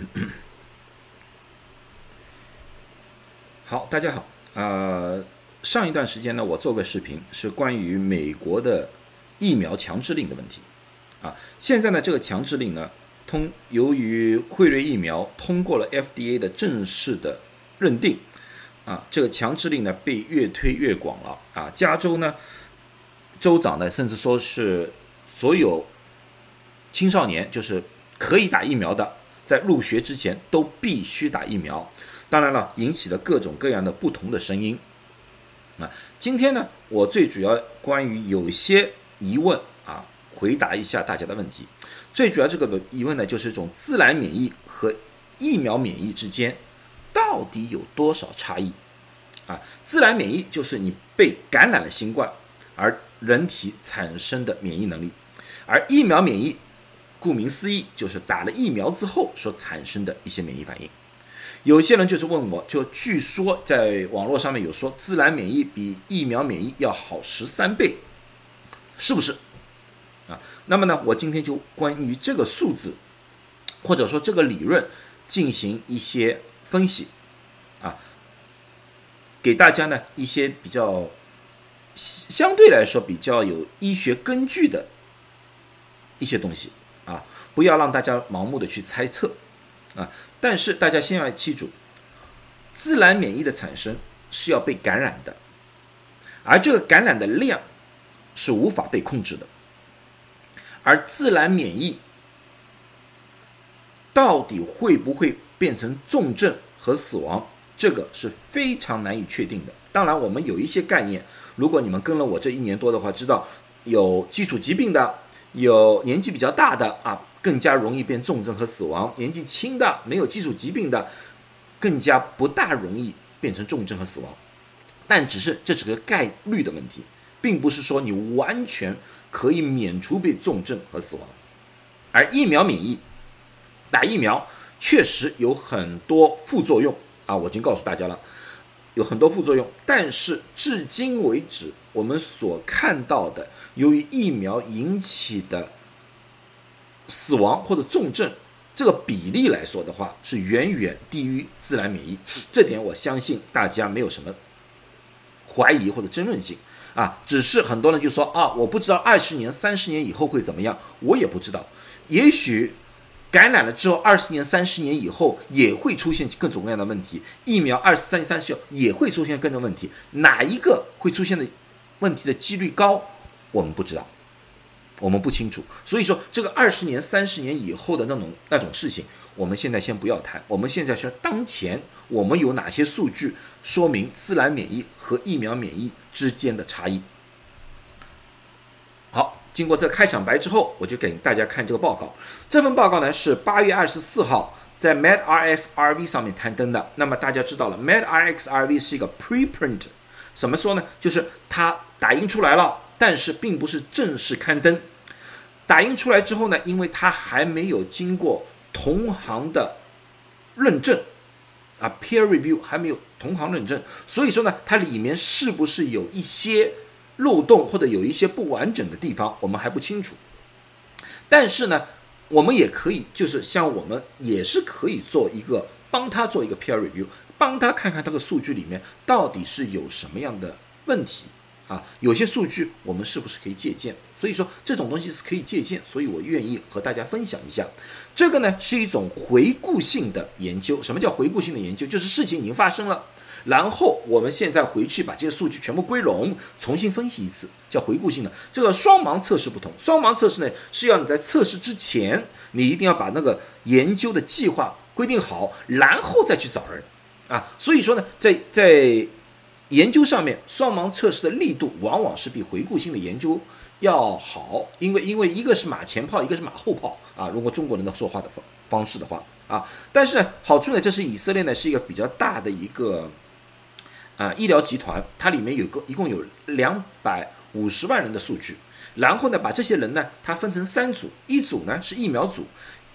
好，大家好。呃，上一段时间呢，我做个视频是关于美国的疫苗强制令的问题。啊，现在呢，这个强制令呢，通由于辉瑞疫苗通过了 FDA 的正式的认定，啊，这个强制令呢被越推越广了。啊，加州呢，州长呢甚至说是所有青少年就是可以打疫苗的，在入学之前都必须打疫苗。当然了，引起了各种各样的不同的声音。啊，今天呢，我最主要关于有些疑问啊，回答一下大家的问题。最主要这个疑问呢，就是一种自然免疫和疫苗免疫之间到底有多少差异？啊，自然免疫就是你被感染了新冠而人体产生的免疫能力，而疫苗免疫，顾名思义就是打了疫苗之后所产生的一些免疫反应。有些人就是问我，就据说在网络上面有说自然免疫比疫苗免疫要好十三倍，是不是？啊，那么呢，我今天就关于这个数字，或者说这个理论进行一些分析，啊，给大家呢一些比较相对来说比较有医学根据的一些东西，不要让大家盲目的去猜测。啊！但是大家先要记住，自然免疫的产生是要被感染的，而这个感染的量是无法被控制的。而自然免疫到底会不会变成重症和死亡，这个是非常难以确定的。当然，我们有一些概念，如果你们跟了我这一年多的话，知道有基础疾病的，有年纪比较大的啊。更加容易变重症和死亡，年纪轻的没有基础疾病的，更加不大容易变成重症和死亡。但只是这是个概率的问题，并不是说你完全可以免除被重症和死亡。而疫苗免疫，打疫苗确实有很多副作用啊，我已经告诉大家了，有很多副作用。但是至今为止，我们所看到的由于疫苗引起的。死亡或者重症这个比例来说的话，是远远低于自然免疫，这点我相信大家没有什么怀疑或者争论性啊。只是很多人就说啊，我不知道二十年、三十年以后会怎么样，我也不知道。也许感染了之后，二十年、三十年以后也会出现各种各样的问题，疫苗二十三、三十也会出现各种问题，哪一个会出现的问题的几率高，我们不知道。我们不清楚，所以说这个二十年、三十年以后的那种那种事情，我们现在先不要谈。我们现在是当前我们有哪些数据说明自然免疫和疫苗免疫之间的差异？好，经过这开场白之后，我就给大家看这个报告。这份报告呢是八月二十四号在 medRxRV 上面刊登的。那么大家知道了，medRxRV 是一个 preprint，怎么说呢？就是它打印出来了，但是并不是正式刊登。打印出来之后呢，因为它还没有经过同行的认证啊，peer review 还没有同行认证，所以说呢，它里面是不是有一些漏洞或者有一些不完整的地方，我们还不清楚。但是呢，我们也可以，就是像我们也是可以做一个帮他做一个 peer review，帮他看看这个数据里面到底是有什么样的问题。啊，有些数据我们是不是可以借鉴？所以说这种东西是可以借鉴，所以我愿意和大家分享一下。这个呢是一种回顾性的研究。什么叫回顾性的研究？就是事情已经发生了，然后我们现在回去把这些数据全部归拢，重新分析一次，叫回顾性的。这个双盲测试不同，双盲测试呢是要你在测试之前，你一定要把那个研究的计划规定好，然后再去找人啊。所以说呢，在在。研究上面，双盲测试的力度往往是比回顾性的研究要好，因为因为一个是马前炮，一个是马后炮啊。如果中国人的说话的方方式的话啊，但是，好处呢，这是以色列呢是一个比较大的一个啊医疗集团，它里面有个一共有两百五十万人的数据，然后呢，把这些人呢，它分成三组，一组呢是疫苗组，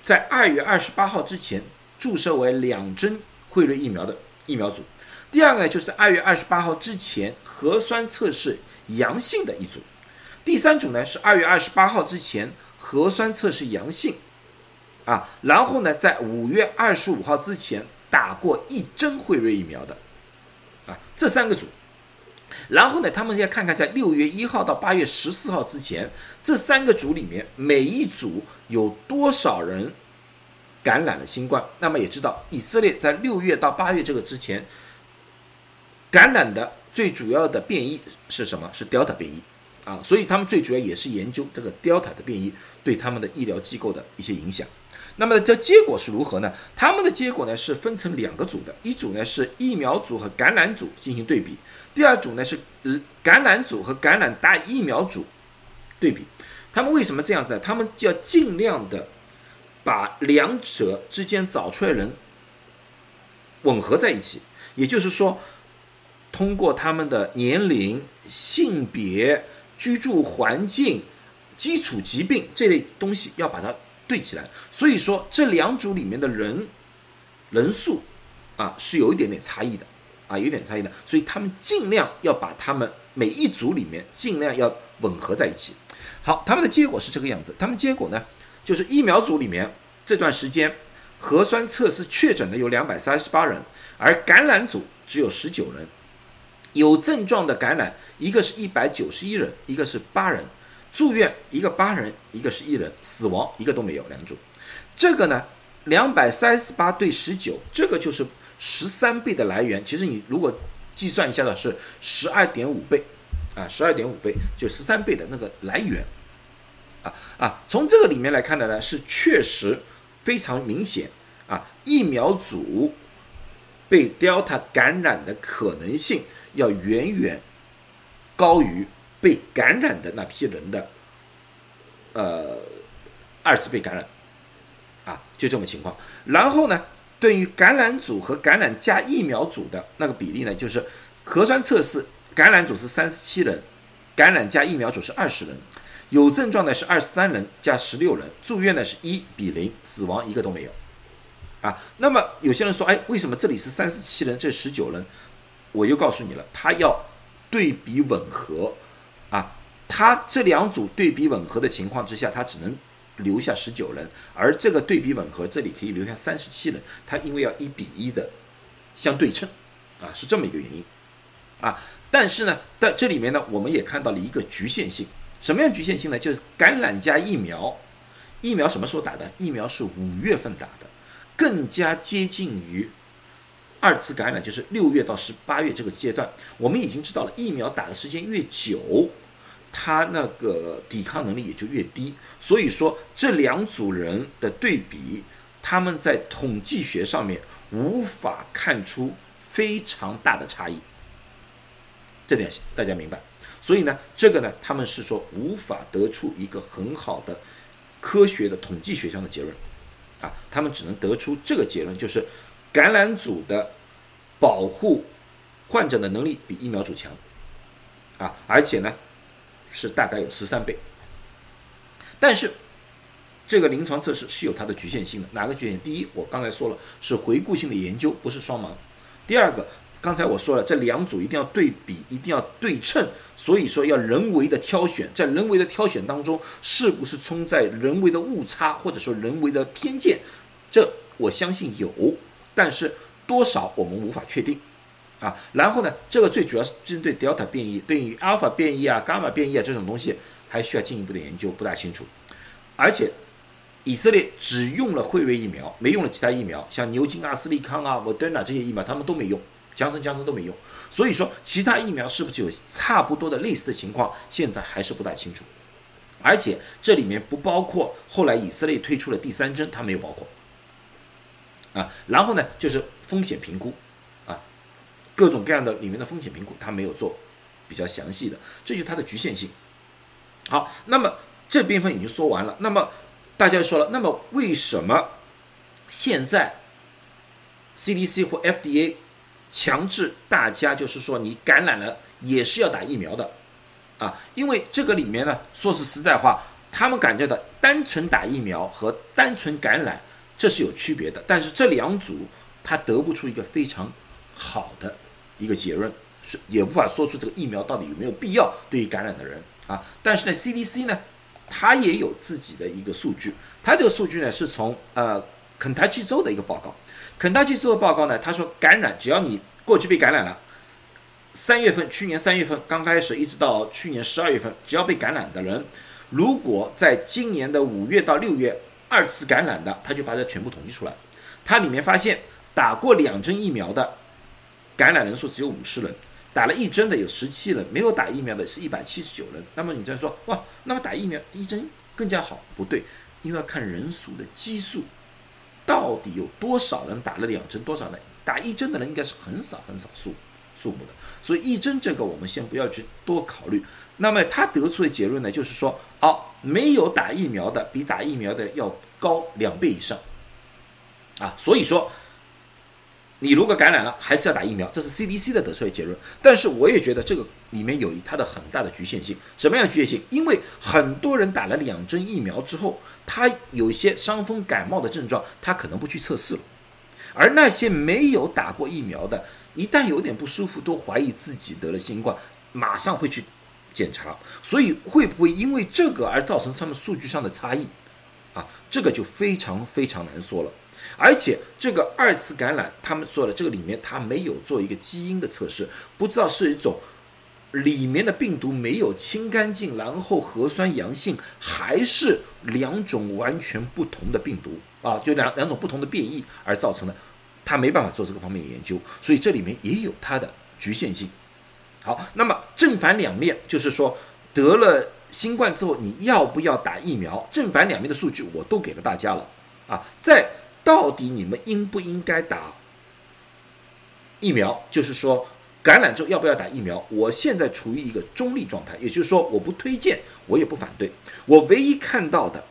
在二月二十八号之前注射为两针辉瑞疫苗的疫苗组。第二个呢，就是二月二十八号之前核酸测试阳性的一组；第三组呢是二月二十八号之前核酸测试阳性啊，然后呢，在五月二十五号之前打过一针辉瑞疫苗的，啊，这三个组。然后呢，他们要看看在六月一号到八月十四号之前，这三个组里面每一组有多少人感染了新冠。那么也知道，以色列在六月到八月这个之前感染的最主要的变异是什么？是 Delta 变异啊，所以他们最主要也是研究这个 Delta 的变异对他们的医疗机构的一些影响。那么这结果是如何呢？他们的结果呢是分成两个组的，一组呢是疫苗组和感染组进行对比，第二组呢是感染组和感染打疫苗组对比。他们为什么这样子呢？他们就要尽量的把两者之间找出来人吻合在一起，也就是说，通过他们的年龄、性别、居住环境、基础疾病这类东西要把它。对起来，所以说这两组里面的人人数啊是有一点点差异的啊，有点差异的，所以他们尽量要把他们每一组里面尽量要吻合在一起。好，他们的结果是这个样子，他们结果呢就是疫苗组里面这段时间核酸测试确诊的有两百三十八人，而感染组只有十九人，有症状的感染一个是一百九十一人，一个是八人。住院一个八人，一个是一人，死亡一个都没有，两组。这个呢，两百三十八对十九，这个就是十三倍的来源。其实你如果计算一下的是十二点五倍，啊，十二点五倍就十三倍的那个来源，啊啊，从这个里面来看的呢，是确实非常明显啊，疫苗组被 Delta 感染的可能性要远远高于。被感染的那批人的，呃，二次被感染，啊，就这么情况。然后呢，对于感染组和感染加疫苗组的那个比例呢，就是核酸测试感染组是三十七人，感染加疫苗组是二十人，有症状的是二十三人加十六人，住院的是一比零，死亡一个都没有，啊。那么有些人说，哎，为什么这里是三十七人，这十九人？我又告诉你了，他要对比吻合。啊，他这两组对比吻合的情况之下，他只能留下十九人，而这个对比吻合，这里可以留下三十七人。他因为要一比一的相对称，啊，是这么一个原因，啊，但是呢，在这里面呢，我们也看到了一个局限性。什么样局限性呢？就是感染加疫苗，疫苗什么时候打的？疫苗是五月份打的，更加接近于二次感染，就是六月到十八月这个阶段。我们已经知道了，疫苗打的时间越久。他那个抵抗能力也就越低，所以说这两组人的对比，他们在统计学上面无法看出非常大的差异，这点大家明白。所以呢，这个呢，他们是说无法得出一个很好的科学的统计学上的结论，啊，他们只能得出这个结论，就是感染组的保护患者的能力比疫苗组强，啊，而且呢。是大概有十三倍，但是这个临床测试是有它的局限性的。哪个局限？第一，我刚才说了是回顾性的研究，不是双盲。第二个，刚才我说了，这两组一定要对比，一定要对称，所以说要人为的挑选，在人为的挑选当中，是不是存在人为的误差或者说人为的偏见？这我相信有，但是多少我们无法确定。啊，然后呢，这个最主要是针对 Delta 变异，对于 Alpha 变异啊、伽马变异啊这种东西，还需要进一步的研究，不大清楚。而且，以色列只用了辉瑞疫苗，没用了其他疫苗，像牛津、阿斯利康啊、莫德纳这些疫苗，他们都没用，江森、江森都没用。所以说，其他疫苗是不是有差不多的类似的情况，现在还是不大清楚。而且这里面不包括后来以色列推出了第三针，它没有包括。啊，然后呢，就是风险评估。啊各种各样的里面的风险评估，他没有做比较详细的，这就是它的局限性。好，那么这部分已经说完了。那么大家说了，那么为什么现在 CDC 或 FDA 强制大家就是说你感染了也是要打疫苗的啊？因为这个里面呢，说是实在话，他们感觉到单纯打疫苗和单纯感染这是有区别的，但是这两组他得不出一个非常好的。一个结论是也无法说出这个疫苗到底有没有必要对于感染的人啊，但是呢，CDC 呢，它也有自己的一个数据。它这个数据呢是从呃肯塔基州的一个报告。肯塔基州的报告呢，他说感染只要你过去被感染了，三月份去年三月份刚开始一直到去年十二月份，只要被感染的人，如果在今年的五月到六月二次感染的，他就把这全部统计出来。它里面发现打过两针疫苗的感染人数只有五十人。打了一针的有十七人，没有打疫苗的是一百七十九人。那么你再说哇，那么打疫苗第一针更加好？不对，因为要看人数的基数，到底有多少人打了两针，多少人打一针的人应该是很少很少数数目的。所以一针这个我们先不要去多考虑。那么他得出的结论呢，就是说，哦，没有打疫苗的比打疫苗的要高两倍以上，啊，所以说。你如果感染了，还是要打疫苗，这是 CDC 的得出的结论。但是我也觉得这个里面有它的很大的局限性。什么样的局限性？因为很多人打了两针疫苗之后，他有一些伤风感冒的症状，他可能不去测试了。而那些没有打过疫苗的，一旦有点不舒服，都怀疑自己得了新冠，马上会去检查。所以会不会因为这个而造成他们数据上的差异？啊，这个就非常非常难说了。而且这个二次感染，他们说的这个里面他没有做一个基因的测试，不知道是一种里面的病毒没有清干净，然后核酸阳性，还是两种完全不同的病毒啊，就两两种不同的变异而造成的，他没办法做这个方面的研究，所以这里面也有它的局限性。好，那么正反两面就是说得了新冠之后你要不要打疫苗，正反两面的数据我都给了大家了啊，在。到底你们应不应该打疫苗？就是说，感染之后要不要打疫苗？我现在处于一个中立状态，也就是说，我不推荐，我也不反对。我唯一看到的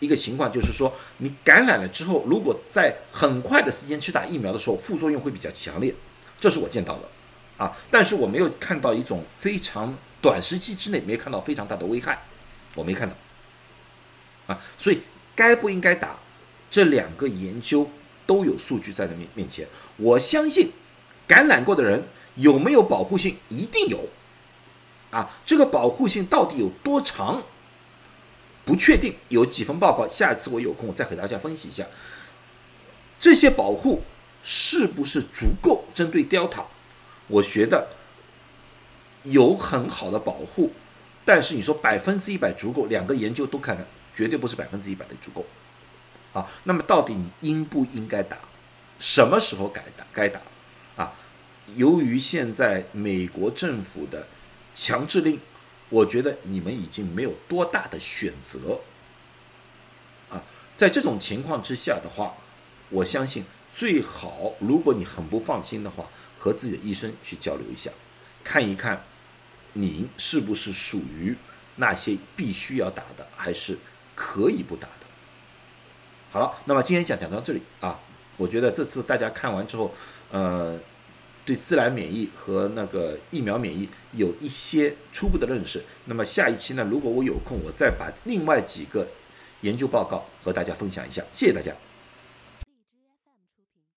一个情况就是说，你感染了之后，如果在很快的时间去打疫苗的时候，副作用会比较强烈，这是我见到的啊。但是我没有看到一种非常短时期之内没看到非常大的危害，我没看到啊。所以该不应该打？这两个研究都有数据在的面面前，我相信感染过的人有没有保护性，一定有。啊，这个保护性到底有多长，不确定。有几份报告，下一次我有空再和大家分析一下。这些保护是不是足够针对 Delta？我觉得有很好的保护，但是你说百分之一百足够，两个研究都看看，绝对不是百分之一百的足够。啊，那么到底你应不应该打？什么时候该打？该打？啊，由于现在美国政府的强制令，我觉得你们已经没有多大的选择。啊，在这种情况之下的话，我相信最好，如果你很不放心的话，和自己的医生去交流一下，看一看您是不是属于那些必须要打的，还是可以不打的。好了，那么今天讲讲到这里啊，我觉得这次大家看完之后，呃，对自然免疫和那个疫苗免疫有一些初步的认识。那么下一期呢，如果我有空，我再把另外几个研究报告和大家分享一下。谢谢大家。